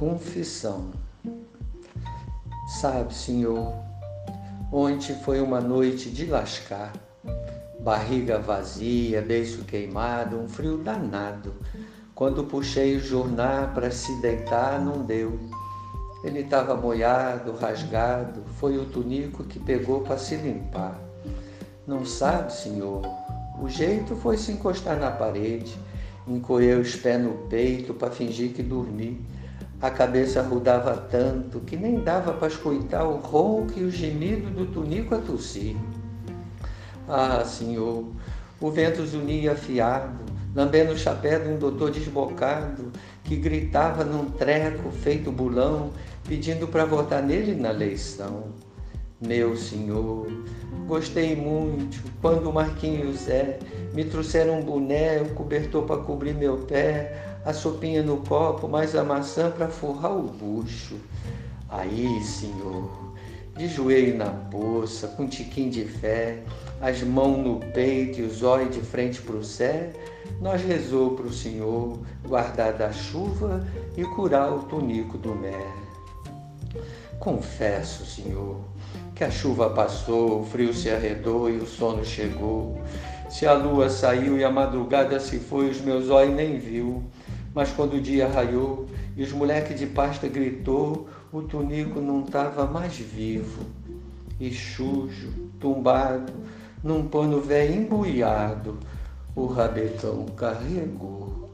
Confissão. Sabe, Senhor, ontem foi uma noite de lascar. Barriga vazia, beiço queimado, um frio danado. Quando puxei o jornal para se deitar, não deu. Ele estava molhado, rasgado, foi o tunico que pegou para se limpar. Não sabe, senhor, o jeito foi se encostar na parede, encolher os pés no peito para fingir que dormi. A cabeça rodava tanto que nem dava para escutar o ronco e o gemido do tunico a tossir. Ah, senhor, o vento zunia afiado, lambendo o chapéu de um doutor desbocado, que gritava num treco feito bulão, pedindo para votar nele na eleição. Meu senhor, gostei muito quando o Marquinhos Zé me trouxeram um boné, um cobertor para cobrir meu pé, a sopinha no copo, mais a maçã para forrar o bucho. Aí, senhor, de joelho na poça, com tiquinho de fé, as mãos no peito e os olhos de frente para o céu, nós rezou para o Senhor guardar da chuva e curar o tunico do mer. Confesso, Senhor, que a chuva passou, o frio se arredou e o sono chegou. Se a lua saiu e a madrugada se foi, os meus olhos nem viu. Mas quando o dia raiou e os moleques de pasta gritou, o tunico não estava mais vivo. E sujo, tumbado, num pano velho embuiado, o rabetão carregou.